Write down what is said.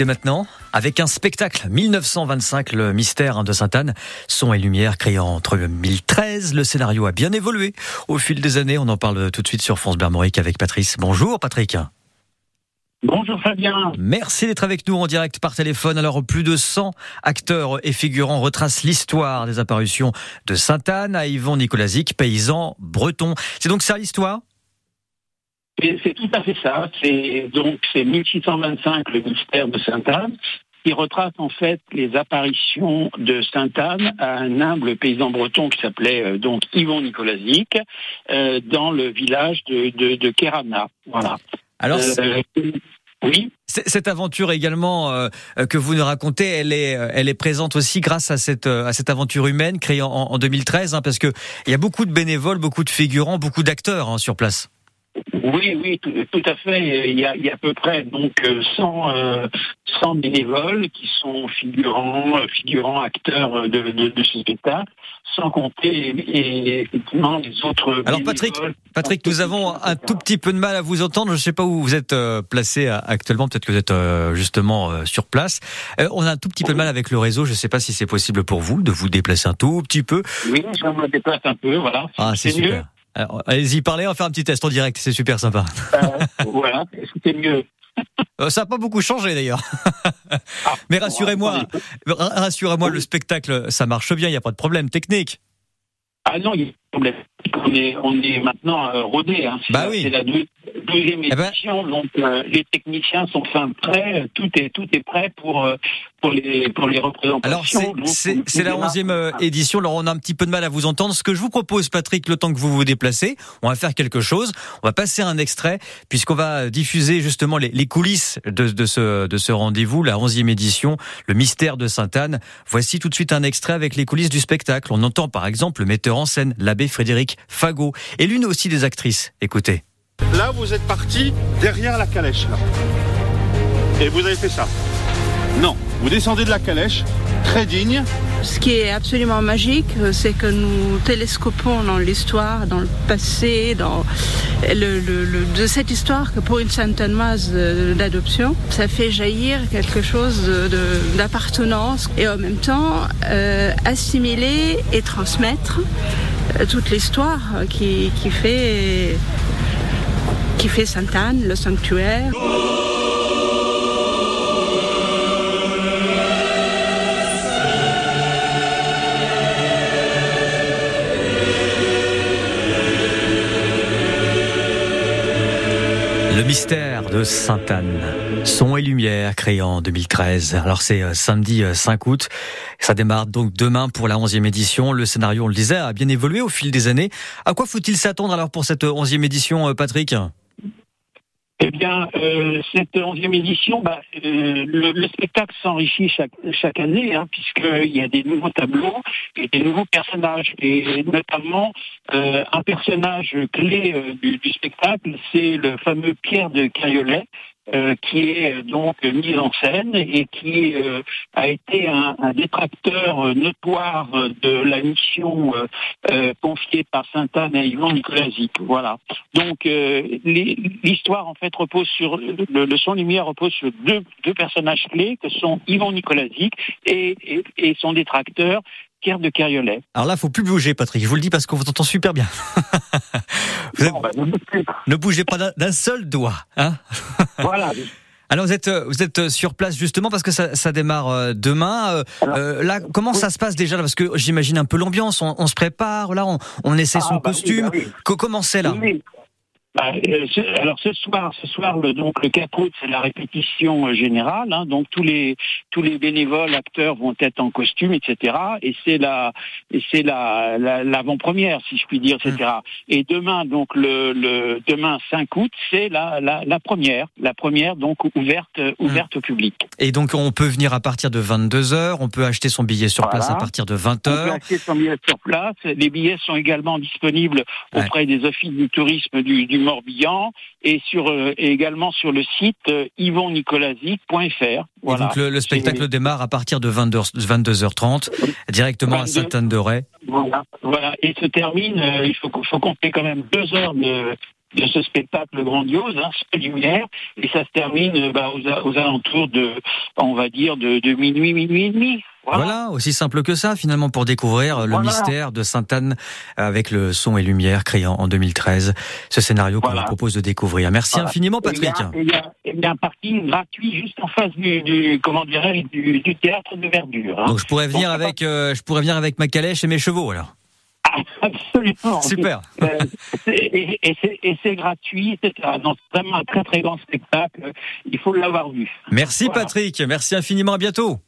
Et maintenant, avec un spectacle 1925, le mystère de Sainte-Anne, son et lumière créé entre 2013, le scénario a bien évolué au fil des années. On en parle tout de suite sur France Bermorique avec Patrice. Bonjour Patrick. Bonjour Fabien. Merci d'être avec nous en direct par téléphone. Alors plus de 100 acteurs et figurants retracent l'histoire des apparitions de Sainte-Anne à Yvon Nicolasic, paysan breton. C'est donc ça l'histoire? C'est tout à fait ça. C'est donc c'est 1625 le mystère de Sainte-Anne qui retrace en fait les apparitions de Sainte-Anne à un humble paysan breton qui s'appelait euh, donc Yvon Nicolasic euh, dans le village de, de, de Kerana. Voilà. Alors euh, oui. Cette aventure également euh, que vous nous racontez, elle est, elle est présente aussi grâce à cette, à cette aventure humaine créée en, en 2013, hein, parce que il y a beaucoup de bénévoles, beaucoup de figurants, beaucoup d'acteurs hein, sur place. Oui, oui, tout, à fait. Il y, a, il y, a, à peu près donc 100, euh, 100 bénévoles qui sont figurants, figurants, acteurs de, de, de ce spectacle, sans compter et, effectivement les autres. Alors Patrick, Patrick, nous avons un tout petit peu de mal à vous entendre. Je ne sais pas où vous êtes euh, placé actuellement. Peut-être que vous êtes euh, justement sur place. on a un tout petit peu de mal avec le réseau. Je ne sais pas si c'est possible pour vous de vous déplacer un tout petit peu. Oui, je me déplace un peu. Voilà. Ah, c'est super. Allez-y, parlez, on va faire un petit test en direct, c'est super sympa. Euh, voilà, c'était mieux. Euh, ça n'a pas beaucoup changé d'ailleurs. Ah, Mais rassurez-moi, rassurez-moi, le spectacle, ça marche bien, il n'y a pas de problème technique. Ah non, il y a pas de problème. On est, on est maintenant euh, rodé. Hein. Bah oui. C'est la deuxième eh ben édition, donc euh, les techniciens sont fin prêts, tout est tout est prêt pour euh, pour les pour les représentations. Alors c'est la onzième euh, édition. Alors on a un petit peu de mal à vous entendre. Ce que je vous propose, Patrick, le temps que vous vous déplacez, on va faire quelque chose. On va passer un extrait puisqu'on va diffuser justement les, les coulisses de, de ce de ce rendez-vous, la onzième édition, le mystère de Sainte-Anne. Voici tout de suite un extrait avec les coulisses du spectacle. On entend par exemple le metteur en scène, l'abbé Frédéric Fagot, et l'une aussi des actrices. Écoutez. Là, vous êtes parti derrière la calèche. Et vous avez fait ça. Non, vous descendez de la calèche, très digne. Ce qui est absolument magique, c'est que nous télescopons dans l'histoire, dans le passé, dans de cette histoire que pour une masse d'adoption, ça fait jaillir quelque chose d'appartenance et en même temps euh, assimiler et transmettre euh, toute l'histoire qui, fait qui Sainte-Anne, le sanctuaire. Mystère de Sainte-Anne. Son et lumière créé en 2013. Alors c'est euh, samedi 5 euh, août. Ça démarre donc demain pour la 11e édition. Le scénario, on le disait, a bien évolué au fil des années. À quoi faut-il s'attendre alors pour cette 11e édition, euh, Patrick? Eh bien, euh, cette onzième édition, bah, euh, le, spectacle s'enrichit chaque, année, hein, puisqu'il y a des nouveaux tableaux et des nouveaux personnages, et notamment euh, un personnage clé euh, du, du, spectacle, c'est le fameux Pierre de Cariolet, euh, qui est euh, donc mise en scène et qui euh, a été un, un, détracteur notoire de la mission confiée par Sainte-Anne à Yvan Nicolasic. Voilà. Donc l'histoire en fait repose sur le, le son lumière repose sur deux, deux personnages clés que sont Yvan Nicolasic et, et, et son détracteur Pierre de Cariolet. Alors là, faut plus bouger, Patrick. Je vous le dis parce qu'on vous entend super bien. Bah, ne bougez pas d'un seul doigt. Hein voilà. Alors vous êtes vous êtes sur place justement parce que ça, ça démarre euh, demain. Euh, euh, là, comment ça se passe déjà Parce que j'imagine un peu l'ambiance. On, on, se prépare. Là, on, on essaie son ah, bah costume. Oui, bah Comment c'est là? Bah, euh, alors ce soir, ce soir le, donc le 4 août, c'est la répétition euh, générale. Hein, donc tous les tous les bénévoles, acteurs vont être en costume, etc. Et c'est la et c'est la l'avant-première, si je puis dire, etc. Mmh. Et demain, donc le, le demain 5 août, c'est la, la, la première, la première donc ouverte mmh. ouverte au public. Et donc on peut venir à partir de 22 h On peut acheter son billet sur place à partir de 20 h On peut acheter son billet sur place. Les billets sont également disponibles auprès des offices du tourisme du, du Morbihan et sur euh, également sur le site euh, yvonnicolasi.fr. Voilà. donc le, spectacle démarre à partir de 22, h 30 directement à Sainte-Anne-de-Ray. Voilà, voilà, et se termine. Euh, il faut, faut compter quand même deux heures de de ce spectacle grandiose, hein, lumière, et ça se termine bah, aux, aux, alentours de, on va dire, de, de minuit, minuit et demi. Voilà. aussi simple que ça, finalement, pour découvrir le mystère de Sainte-Anne avec le son et lumière créé en 2013. Ce scénario qu'on vous propose de découvrir. Merci infiniment, Patrick. Il y, a, il y, a, un parking gratuit juste en face du, du comment du, du, théâtre de verdure. Hein. Donc je pourrais venir avec, euh, je pourrais venir avec ma calèche et mes chevaux, alors. Absolument. Super. Euh, et c'est gratuit, c'est vraiment un très très grand spectacle. Il faut l'avoir vu. Merci Patrick, merci infiniment, à bientôt.